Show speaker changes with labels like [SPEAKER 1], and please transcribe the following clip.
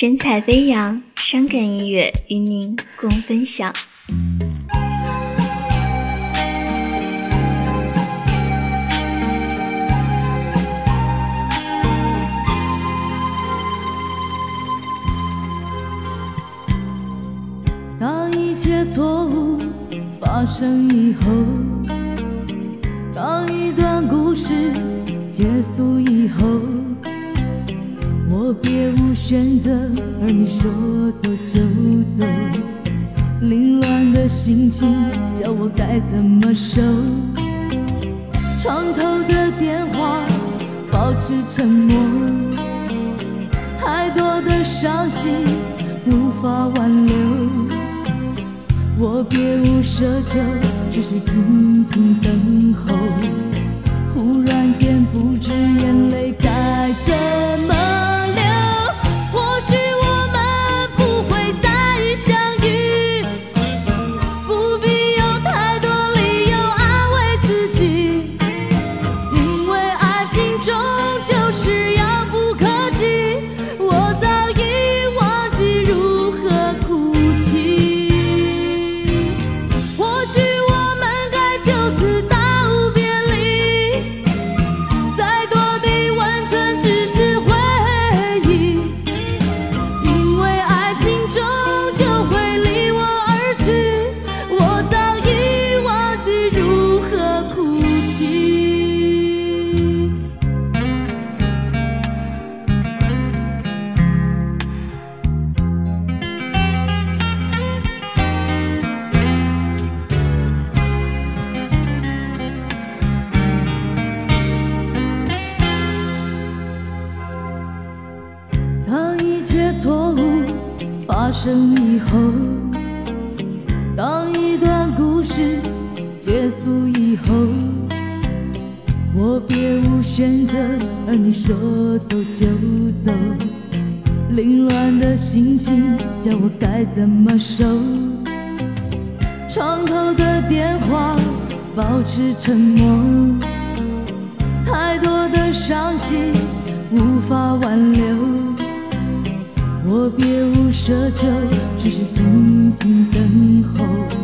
[SPEAKER 1] 神采飞扬，伤感音乐与您共分享。
[SPEAKER 2] 当一切错误发生以后，当一段故事结束以后。我别无选择，而你说走就走，凌乱的心情叫我该怎么收？床头的电话保持沉默，太多的伤心无法挽留。我别无奢求，只是静静等候。忽然间不发生以后，当一段故事结束以后，我别无选择，而你说走就走，凌乱的心情叫我该怎么收？床头的电话保持沉默，太多的伤心无法挽留。我别无奢求，只是静静等候。